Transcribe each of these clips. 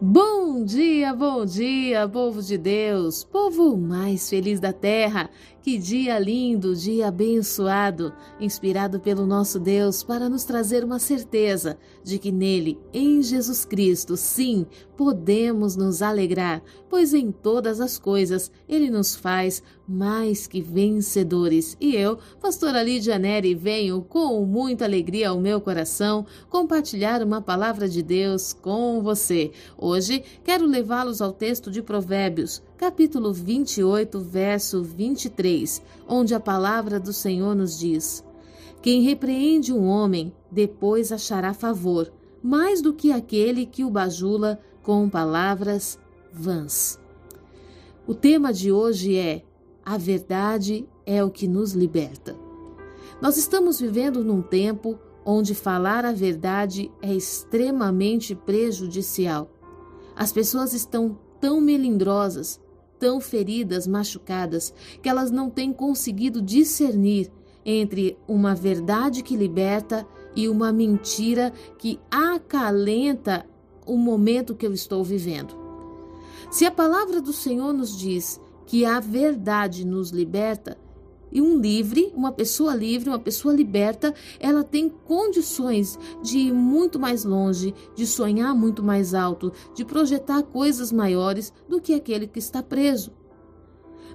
Bom dia, bom dia, povo de Deus, povo mais feliz da terra. Que dia lindo, dia abençoado, inspirado pelo nosso Deus para nos trazer uma certeza de que nele, em Jesus Cristo, sim, podemos nos alegrar, pois em todas as coisas ele nos faz mais que vencedores. E eu, pastora Lídia Neri, venho com muita alegria ao meu coração compartilhar uma palavra de Deus com você. Hoje quero levá-los ao texto de Provérbios, capítulo 28, verso 23, onde a palavra do Senhor nos diz: Quem repreende um homem, depois achará favor, mais do que aquele que o bajula com palavras vãs. O tema de hoje é: A verdade é o que nos liberta. Nós estamos vivendo num tempo onde falar a verdade é extremamente prejudicial. As pessoas estão tão melindrosas tão feridas, machucadas, que elas não têm conseguido discernir entre uma verdade que liberta e uma mentira que acalenta o momento que eu estou vivendo. Se a palavra do Senhor nos diz que a verdade nos liberta, e um livre, uma pessoa livre, uma pessoa liberta, ela tem condições de ir muito mais longe, de sonhar muito mais alto, de projetar coisas maiores do que aquele que está preso.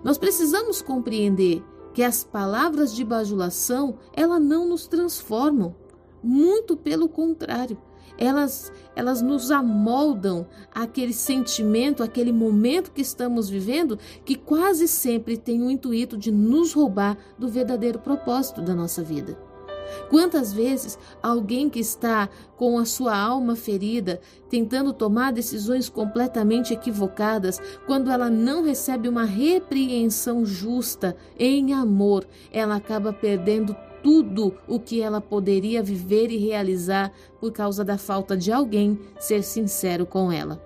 Nós precisamos compreender que as palavras de bajulação, ela não nos transformam, muito pelo contrário elas, elas nos amoldam aquele sentimento, aquele momento que estamos vivendo, que quase sempre tem o intuito de nos roubar do verdadeiro propósito da nossa vida. Quantas vezes alguém que está com a sua alma ferida, tentando tomar decisões completamente equivocadas, quando ela não recebe uma repreensão justa em amor, ela acaba perdendo tudo o que ela poderia viver e realizar por causa da falta de alguém ser sincero com ela.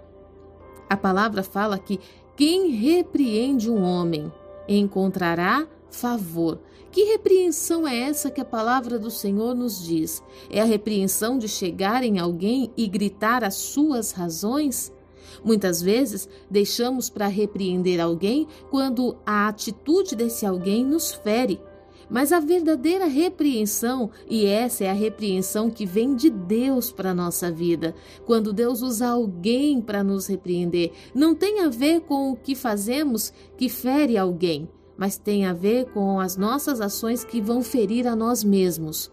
A palavra fala que quem repreende um homem encontrará favor. Que repreensão é essa que a palavra do Senhor nos diz? É a repreensão de chegar em alguém e gritar as suas razões? Muitas vezes deixamos para repreender alguém quando a atitude desse alguém nos fere mas a verdadeira repreensão, e essa é a repreensão que vem de Deus para a nossa vida, quando Deus usa alguém para nos repreender, não tem a ver com o que fazemos que fere alguém, mas tem a ver com as nossas ações que vão ferir a nós mesmos.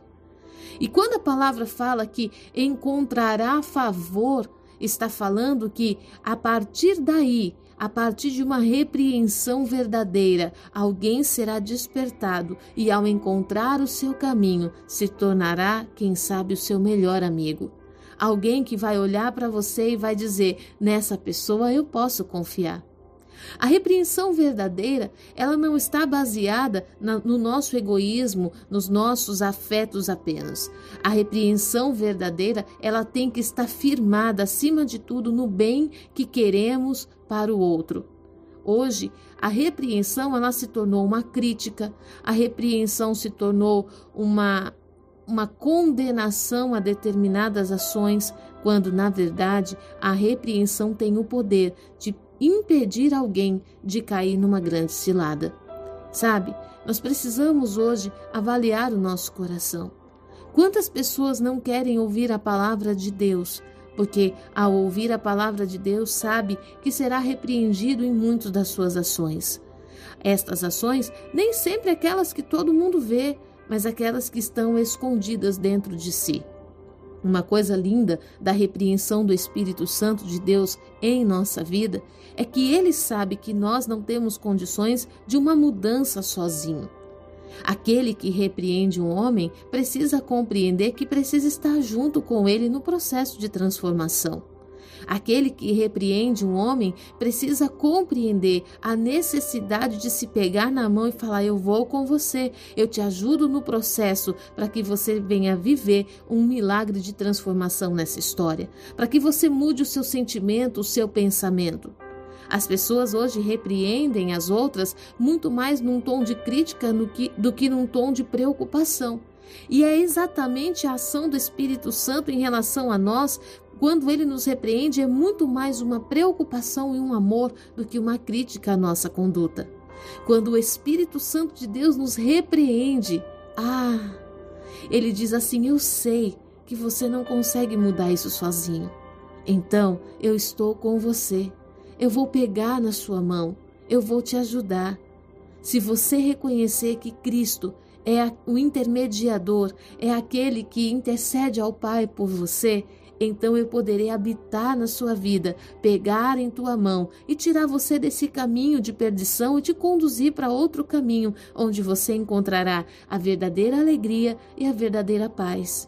E quando a palavra fala que encontrará favor, está falando que a partir daí a partir de uma repreensão verdadeira, alguém será despertado e, ao encontrar o seu caminho, se tornará, quem sabe, o seu melhor amigo. Alguém que vai olhar para você e vai dizer: nessa pessoa eu posso confiar. A repreensão verdadeira, ela não está baseada na, no nosso egoísmo, nos nossos afetos apenas. A repreensão verdadeira, ela tem que estar firmada acima de tudo no bem que queremos para o outro. Hoje, a repreensão ela se tornou uma crítica, a repreensão se tornou uma uma condenação a determinadas ações, quando na verdade a repreensão tem o poder de impedir alguém de cair numa grande cilada. Sabe, nós precisamos hoje avaliar o nosso coração. Quantas pessoas não querem ouvir a palavra de Deus, porque ao ouvir a palavra de Deus sabe que será repreendido em muitas das suas ações. Estas ações nem sempre aquelas que todo mundo vê, mas aquelas que estão escondidas dentro de si. Uma coisa linda da repreensão do Espírito Santo de Deus em nossa vida é que ele sabe que nós não temos condições de uma mudança sozinho. Aquele que repreende um homem precisa compreender que precisa estar junto com ele no processo de transformação. Aquele que repreende um homem precisa compreender a necessidade de se pegar na mão e falar: Eu vou com você, eu te ajudo no processo para que você venha viver um milagre de transformação nessa história, para que você mude o seu sentimento, o seu pensamento. As pessoas hoje repreendem as outras muito mais num tom de crítica do que, do que num tom de preocupação. E é exatamente a ação do Espírito Santo em relação a nós Quando ele nos repreende, é muito mais uma preocupação e um amor do que uma crítica à nossa conduta. Quando o Espírito Santo de Deus nos repreende, ah, ele diz assim: Eu sei que você não consegue mudar isso sozinho. Então eu estou com você. Eu vou pegar na sua mão. Eu vou te ajudar. Se você reconhecer que Cristo é o intermediador, é aquele que intercede ao Pai por você, então eu poderei habitar na sua vida, pegar em tua mão e tirar você desse caminho de perdição e te conduzir para outro caminho, onde você encontrará a verdadeira alegria e a verdadeira paz.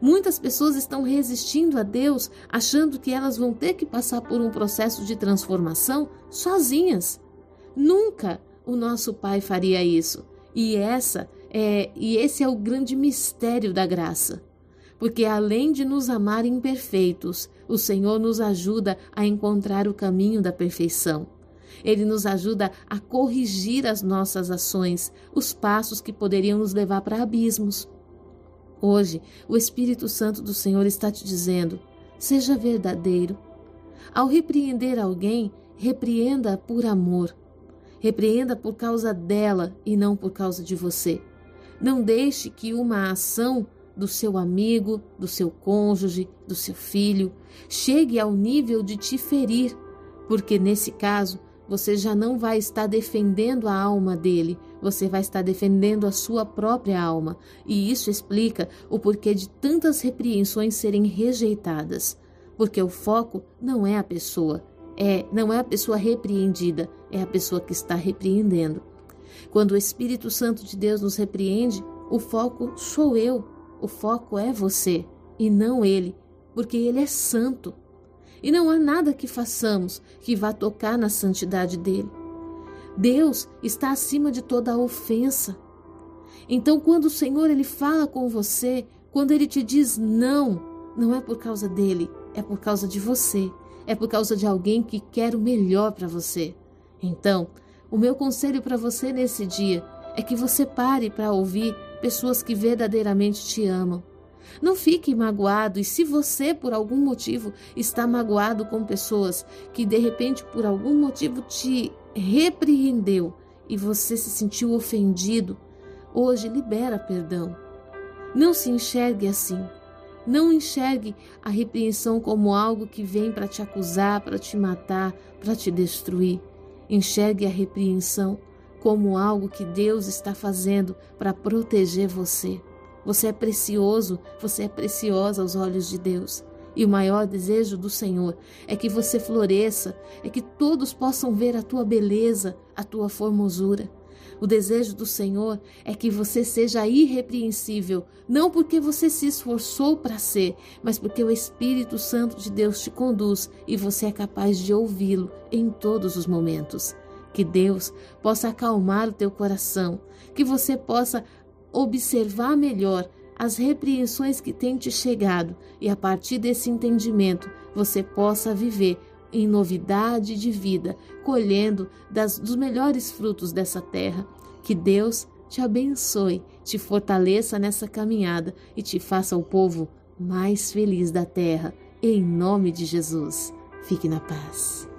Muitas pessoas estão resistindo a Deus, achando que elas vão ter que passar por um processo de transformação sozinhas. Nunca o nosso Pai faria isso. E essa é e esse é o grande mistério da graça. Porque além de nos amar imperfeitos, o Senhor nos ajuda a encontrar o caminho da perfeição. Ele nos ajuda a corrigir as nossas ações, os passos que poderiam nos levar para abismos. Hoje, o Espírito Santo do Senhor está te dizendo: seja verdadeiro. Ao repreender alguém, repreenda por amor. Repreenda por causa dela e não por causa de você. Não deixe que uma ação do seu amigo, do seu cônjuge, do seu filho chegue ao nível de te ferir, porque nesse caso você já não vai estar defendendo a alma dele, você vai estar defendendo a sua própria alma. E isso explica o porquê de tantas repreensões serem rejeitadas. Porque o foco não é a pessoa, é, não é a pessoa repreendida, é a pessoa que está repreendendo. Quando o Espírito Santo de Deus nos repreende, o foco sou eu, o foco é você e não ele, porque ele é santo. E não há nada que façamos que vá tocar na santidade dele. Deus está acima de toda ofensa. Então, quando o Senhor ele fala com você, quando ele te diz não, não é por causa dele, é por causa de você, é por causa de alguém que quer o melhor para você. Então, o meu conselho para você nesse dia é que você pare para ouvir pessoas que verdadeiramente te amam. Não fique magoado e se você por algum motivo está magoado com pessoas que de repente por algum motivo te repreendeu e você se sentiu ofendido, hoje libera perdão. Não se enxergue assim. Não enxergue a repreensão como algo que vem para te acusar, para te matar, para te destruir. Enxergue a repreensão como algo que Deus está fazendo para proteger você. Você é precioso, você é preciosa aos olhos de Deus. E o maior desejo do Senhor é que você floresça, é que todos possam ver a tua beleza, a tua formosura. O desejo do Senhor é que você seja irrepreensível, não porque você se esforçou para ser, mas porque o Espírito Santo de Deus te conduz e você é capaz de ouvi-lo em todos os momentos. Que Deus possa acalmar o teu coração, que você possa observar melhor as repreensões que têm te chegado e a partir desse entendimento você possa viver em novidade de vida, colhendo das, dos melhores frutos dessa terra. Que Deus te abençoe, te fortaleça nessa caminhada e te faça o povo mais feliz da terra. Em nome de Jesus. Fique na paz.